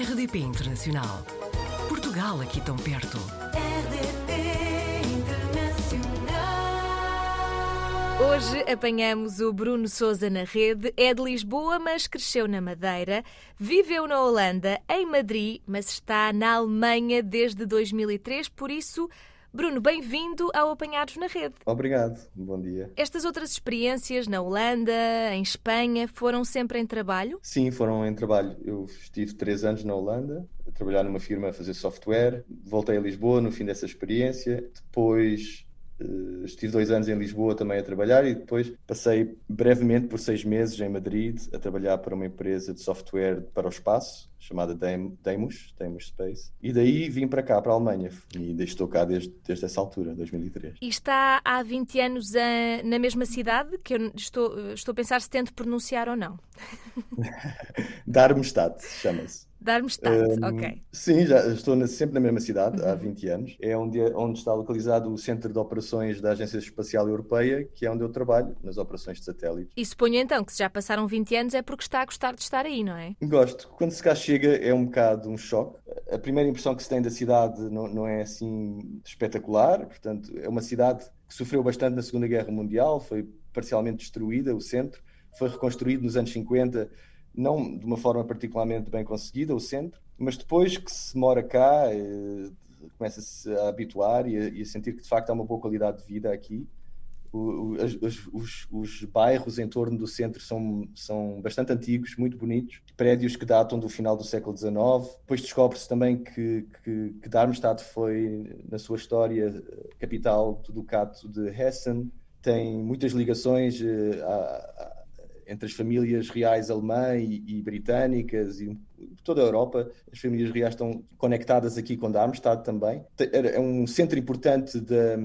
RDP Internacional. Portugal aqui tão perto. RDP Internacional. Hoje apanhamos o Bruno Souza na rede. É de Lisboa, mas cresceu na Madeira. Viveu na Holanda, em Madrid, mas está na Alemanha desde 2003. Por isso, Bruno, bem-vindo ao Apanhados na Rede. Obrigado, bom dia. Estas outras experiências na Holanda, em Espanha, foram sempre em trabalho? Sim, foram em trabalho. Eu estive três anos na Holanda, a trabalhar numa firma a fazer software. Voltei a Lisboa no fim dessa experiência. Depois estive dois anos em Lisboa também a trabalhar e depois passei brevemente por seis meses em Madrid a trabalhar para uma empresa de software para o espaço chamada Deimos, Deimos Space. E daí vim para cá, para a Alemanha. E ainda estou cá desde, desde essa altura, 2003. E está há 20 anos a- na mesma cidade, que eu estou, estou a pensar se tento pronunciar ou não. Darmstadt chama-se. Darmstadt, Um, ok. Sim, já estou na- sempre na mesma cidade, há 20 anos. É onde, onde está localizado o Centro de Operações da Agência Espacial Europeia, que é onde eu trabalho, nas operações de satélite. E suponho então que se já passaram 20 anos é porque está a gostar de estar aí, não é? Gosto. Quando se cá chega é um bocado um choque. A primeira impressão que se tem da cidade não, não é assim espetacular. Portanto, é uma cidade que sofreu bastante na Segunda Guerra Mundial, foi parcialmente destruída, o centro. Foi reconstruído nos anos 50, não de uma forma particularmente bem conseguida, o centro. Mas depois que se mora cá, eh, começa-se a habituar e a, e a sentir que de facto há uma boa qualidade de vida aqui. O- o- os, os- os bairros em torno do centro são, são bastante antigos, muito bonitos, prédios que datam do final do século XIX. Depois descobre-se também que, que, que Darmstadt foi, na sua história, capital do Ducato de Hessen, tem muitas ligações eh, a- entre as famílias reais alemã e, e britânicas e toda a Europa. As famílias reais estão conectadas aqui com Darmstadt também. É um centro importante da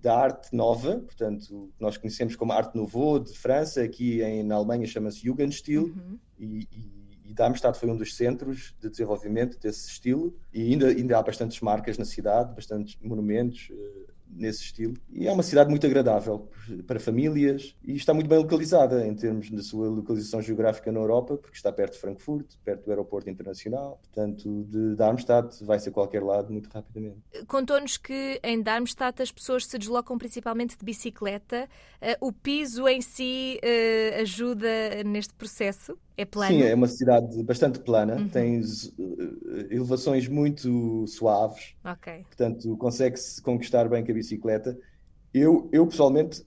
da arte nova, portanto, nós conhecemos como Arte Nouveau de França, aqui em, na Alemanha chama-se Jugendstil, Uhum. e, e, e Darmstadt foi um dos centros de desenvolvimento desse estilo, e ainda, ainda há bastantes marcas na cidade, bastantes monumentos eh, nesse estilo, e é uma cidade muito agradável para famílias, e está muito bem localizada em termos da sua localização geográfica na Europa, porque está perto de Frankfurt, perto do aeroporto internacional, portanto, de Darmstadt vai-se a qualquer lado muito rapidamente. Contou-nos que em Darmstadt as pessoas se deslocam principalmente de bicicleta. Eh, o piso em si eh, ajuda neste processo? É plano? Sim, é uma cidade bastante plana, Uhum. tem eh, elevações muito suaves, Ok. portanto consegue-se conquistar bem com a bicicleta. Eu, eu pessoalmente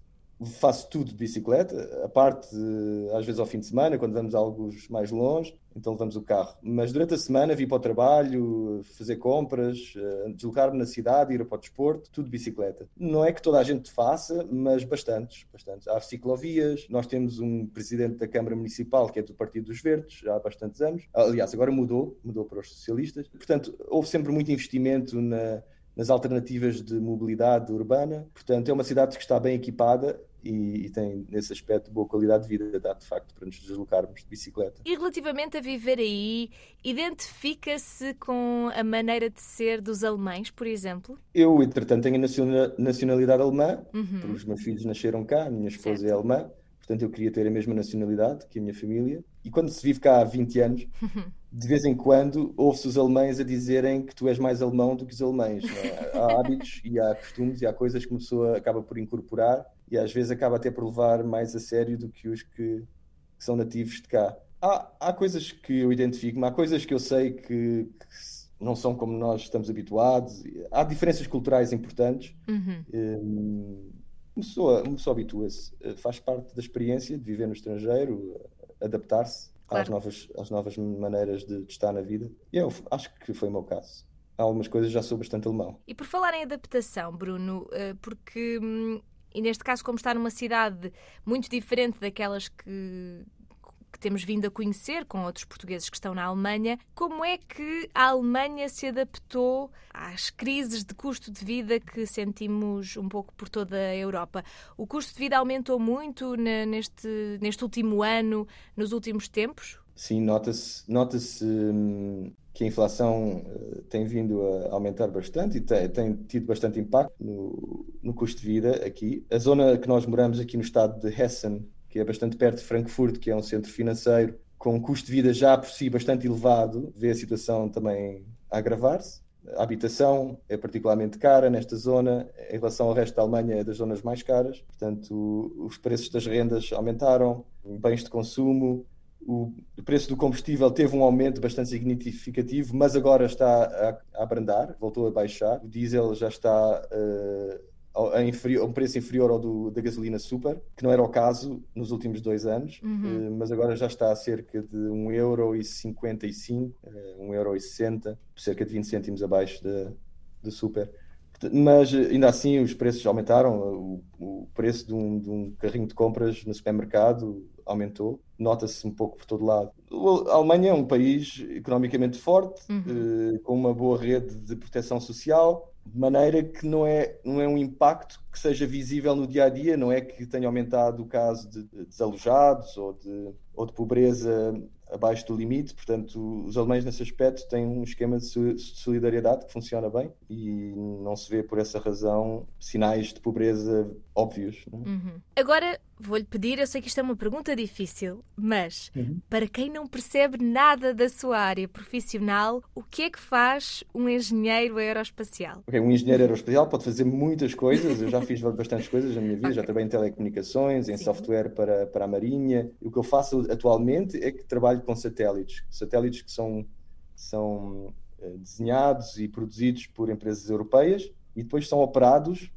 faço tudo de bicicleta, a parte eh, às vezes ao fim de semana, quando vamos a alguns mais longe, então levamos o carro. Mas durante a semana vim para o trabalho, fazer compras, eh, deslocar-me na cidade, ir para o desporto, tudo de bicicleta. Não é que toda a gente faça, mas bastantes, bastantes. Há ciclovias, nós temos um presidente da Câmara Municipal que é do Partido dos Verdes, já há bastantes anos. Aliás, agora mudou, mudou para os socialistas. Portanto, houve sempre muito investimento na, nas alternativas de mobilidade urbana. Portanto, é uma cidade que está bem equipada e, e tem, nesse aspecto, boa qualidade de vida, dá de facto para nos deslocarmos de bicicleta. E relativamente a viver aí, identifica-se com a maneira de ser dos alemães, por exemplo? Eu, entretanto, tenho a naciona- nacionalidade alemã, Uhum. porque os meus filhos nasceram cá, a minha esposa Certo. é alemã, portanto eu queria ter a mesma nacionalidade que a minha família. E quando se vive cá há 20 anos, de vez em quando ouve-se os alemães a dizerem que tu és mais alemão do que os alemães. é? Há hábitos e há costumes e há coisas que uma pessoa acaba por incorporar e às vezes acaba até por levar mais a sério do que os que, que são nativos de cá. Há, há coisas que eu identifico, há coisas que eu sei que, que não são como nós estamos habituados. Há diferenças culturais importantes. Uhum. Hum, Uma pessoa, pessoa habitua-se, eh, faz parte da experiência de viver no estrangeiro, eh, adaptar-se às Claro. novas, às novas maneiras de, de estar na vida. E eu acho que foi o meu caso. Há algumas coisas já sou bastante alemão. E por falar em adaptação, Bruno, eh, porque, hum, e neste caso, como está numa cidade muito diferente daquelas que, que temos vindo a conhecer com outros portugueses que estão na Alemanha, como é que a Alemanha se adaptou às crises de custo de vida que sentimos um pouco por toda a Europa? O custo de vida aumentou muito ne- neste, neste último ano, nos últimos tempos? Sim, nota-se nota-se hum, que a inflação eh, tem vindo a aumentar bastante e tem, tem tido bastante impacto no, no custo de vida aqui. A zona que nós moramos aqui no estado de Hessen, que é bastante perto de Frankfurt, que é um centro financeiro, com um custo de vida já por si bastante elevado, vê a situação também agravar-se. A habitação é particularmente cara nesta zona, em relação ao resto da Alemanha é das zonas mais caras, portanto os preços das rendas aumentaram, bens de consumo, o preço do combustível teve um aumento bastante significativo, mas agora está a, abrandar, voltou a baixar. O diesel já está uh, a, inferior, a, um preço inferior ao do, da gasolina super, que não era o caso nos últimos dois anos, Uhum. uh, mas agora já está a cerca de 1,55€, uh, 1,60€, cerca de 20 cêntimos abaixo da do super. Mas ainda assim os preços aumentaram, o, o preço de um, de um carrinho de compras no supermercado aumentou, nota-se um pouco por todo lado. A Alemanha é um país economicamente forte, Uhum. eh, com uma boa rede de proteção social, de maneira que não é, não é um impacto que seja visível no dia a dia, não é que tenha aumentado o caso de, de desalojados ou de, ou de pobreza abaixo do limite, portanto, os alemães nesse aspecto têm um esquema de so- solidariedade que funciona bem e não se vê por essa razão sinais de pobreza óbvios. é? Uhum. Agora vou-lhe pedir, eu sei que isto é uma pergunta difícil, mas Uhum. para quem não percebe nada da sua área profissional, o que é que faz um engenheiro aeroespacial? Ok, um engenheiro aeroespacial pode fazer muitas coisas, eu já fiz bastantes coisas na minha vida, já Ok. trabalhei em telecomunicações, em Sim. software para, para a Marinha. O que eu faço atualmente é que trabalho com satélites, satélites que são, são eh, desenhados e produzidos por empresas europeias e depois são operados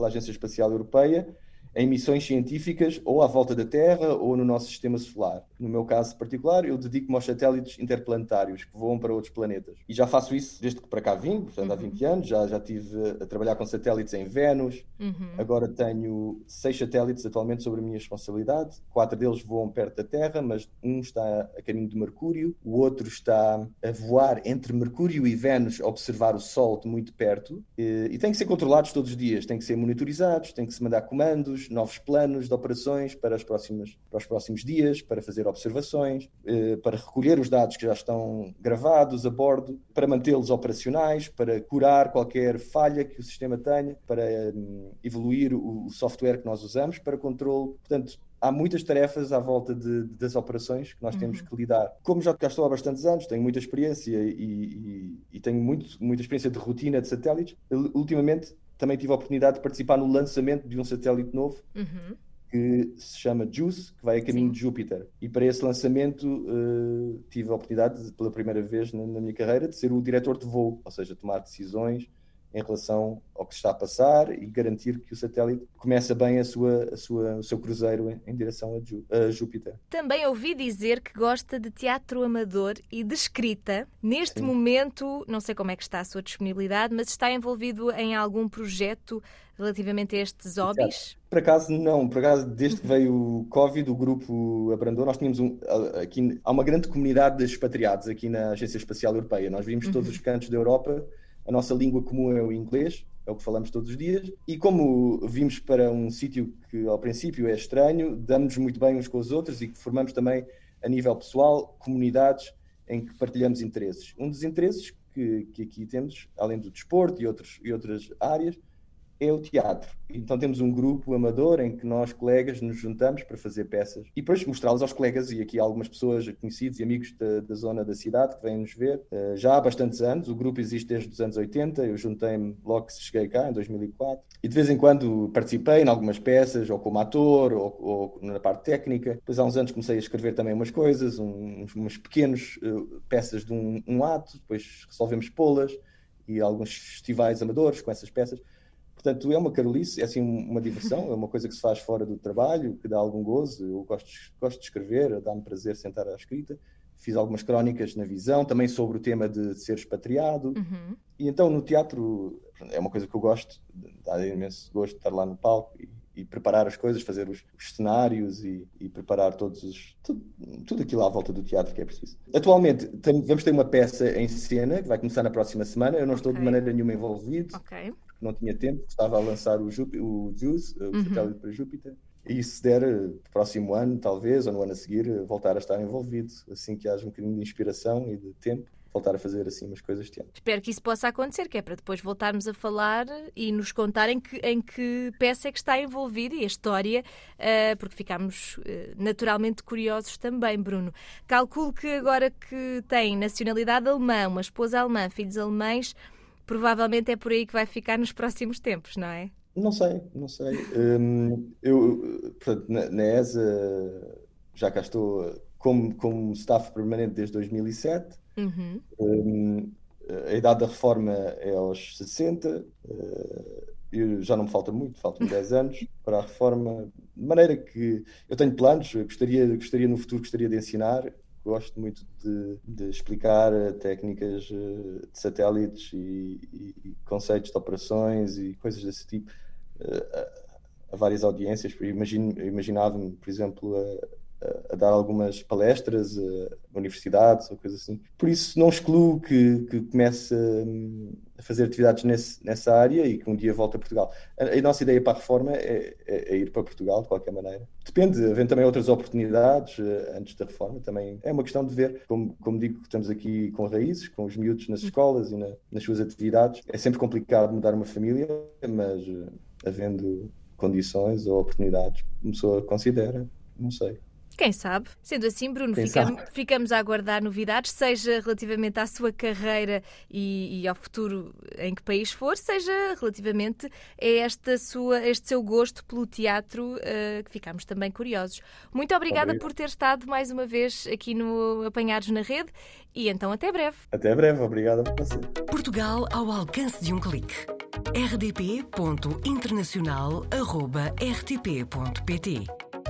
pela Agência Espacial Europeia em missões científicas ou à volta da Terra ou no nosso sistema solar. No meu caso particular, eu dedico-me aos satélites interplanetários que voam para outros planetas. E já faço isso desde que para cá vim, portanto há Uhum. 20 anos, já, já estive a trabalhar com satélites em Vênus, Uhum. Agora tenho seis satélites atualmente sobre a minha responsabilidade. Quatro deles voam perto da Terra, mas um está a caminho de Mercúrio, o outro está a voar entre Mercúrio e Vênus, a observar o Sol de muito perto. E, e têm que ser controlados todos os dias, têm que ser monitorizados, têm que se mandar comandos, novos planos de operações para, as próximas, para os próximos dias, para fazer observações, eh, para recolher os dados que já estão gravados a bordo, para mantê-los operacionais, para curar qualquer falha que o sistema tenha, para hum, evoluir o, software que nós usamos para controle. Portanto, há muitas tarefas à volta de- das operações que nós temos Uhum. que lidar. Como já cá estou há bastantes anos, tenho muita experiência e, e- e tenho muito, muita experiência de rotina de satélites, ultimamente também tive a oportunidade de participar no lançamento de um satélite novo Uhum. que se chama JUICE, que vai a caminho Sim. de Júpiter. E para esse lançamento eh, tive a oportunidade, de, pela primeira vez na, na minha carreira, de ser o diretor de voo, ou seja, tomar decisões em relação ao que se está a passar e garantir que o satélite começa bem a sua, a sua, o seu cruzeiro em, em direção a, Jú- a Júpiter. Também ouvi dizer que gosta de teatro amador e de escrita. Neste Sim. momento, não sei como é que está a sua disponibilidade, mas está envolvido em algum projeto relativamente a estes hobbies? Por acaso, não. Por acaso, desde que veio o Covid, o grupo abrandou. Nós tínhamos um, aqui, há uma grande comunidade de expatriados aqui na Agência Espacial Europeia. Nós vimos todos os cantos da Europa. A nossa língua comum é o inglês, é o que falamos todos os dias. E como vimos para um sítio que ao princípio é estranho, damos-nos muito bem uns com os outros e formamos também, a nível pessoal, comunidades em que partilhamos interesses. Um dos interesses que, que aqui temos, além do desporto e, outros, e outras áreas, é o teatro. Então temos um grupo amador em que nós, colegas, nos juntamos para fazer peças e depois mostrá-las aos colegas e aqui algumas pessoas conhecidos e amigos da, da zona da cidade que vêm nos ver uh, já há bastantes anos. O grupo existe desde os anos 80, eu juntei-me logo que cheguei cá, em 2004. E de vez em quando participei em algumas peças, ou como ator, ou, ou na parte técnica. Depois há uns anos comecei a escrever também umas coisas, uns, umas pequenas uh, peças de um, um ato, depois resolvemos pô-las e alguns festivais amadores com essas peças. Portanto, é uma carolice, é assim uma diversão, é uma coisa que se faz fora do trabalho, que dá algum gozo. Eu gosto, gosto de escrever, dá-me prazer sentar à escrita. Fiz algumas crónicas na visão, também sobre o tema de ser expatriado. Uhum. E então no teatro é uma coisa que eu gosto, dá imenso gosto de estar lá no palco e, e preparar as coisas, fazer os, os cenários e, e, preparar todos os, tudo, tudo, aquilo à volta do teatro que é preciso. Atualmente tem, vamos ter uma peça em cena que vai começar na próxima semana. Eu não estou Ok. de maneira nenhuma envolvido Ok. Não tinha tempo, estava a lançar o, Jup o JUICE, o Uhum. satélite para Júpiter. E se der, eh, próximo ano, talvez, ou no ano a seguir, eh, voltar a estar envolvido, assim que haja um bocadinho de inspiração e de tempo. voltar a fazer assim umas coisas de. Espero que isso possa acontecer, que é para depois voltarmos a falar e nos contarem que, em que peça é que está envolvida e a história, uh, porque ficámos uh, naturalmente curiosos também, Bruno. Calculo que agora que tem nacionalidade alemã, uma esposa alemã, filhos alemães, provavelmente é por aí que vai ficar nos próximos tempos, não é? Não sei, não sei. Um, eu, portanto, na, na ESA já cá estou como, como staff permanente desde 2007. Uhum. Um, a idade da reforma é aos 60. Uh, eu, já não me falta muito, faltam 10 anos para a reforma. De maneira que eu tenho planos, eu gostaria, gostaria no futuro gostaria de ensinar. Gosto muito de, de explicar técnicas eh, de satélites e, e, conceitos de operações e coisas desse tipo uh, a, a, várias audiências. Imaginava-me, por exemplo, a, a dar algumas palestras a universidades ou coisas assim. Por isso, não excluo que, que comece a fazer atividades nesse, nessa área e que um dia volte a Portugal. A, a nossa ideia para a reforma é, é, é, ir para Portugal, de qualquer maneira. Depende, havendo também outras oportunidades uh, antes da reforma, também é uma questão de ver. Como, como digo, estamos aqui com raízes, com os miúdos nas escolas e na, nas suas atividades. É sempre complicado mudar uma família, mas uh, havendo condições ou oportunidades, uma pessoa considera, não sei. Quem sabe? Sendo assim, Bruno, ficamos, ficamos, a aguardar novidades, seja relativamente à sua carreira e, e, ao futuro em que país for, seja relativamente a esta sua, este seu gosto pelo teatro, uh, que ficamos também curiosos. Muito obrigada Obrigado. por ter estado mais uma vez aqui no Apanhados na Rede e então até breve. Até breve, obrigada por você. Portugal ao alcance de um clique. rdp.internacional.rtp.pt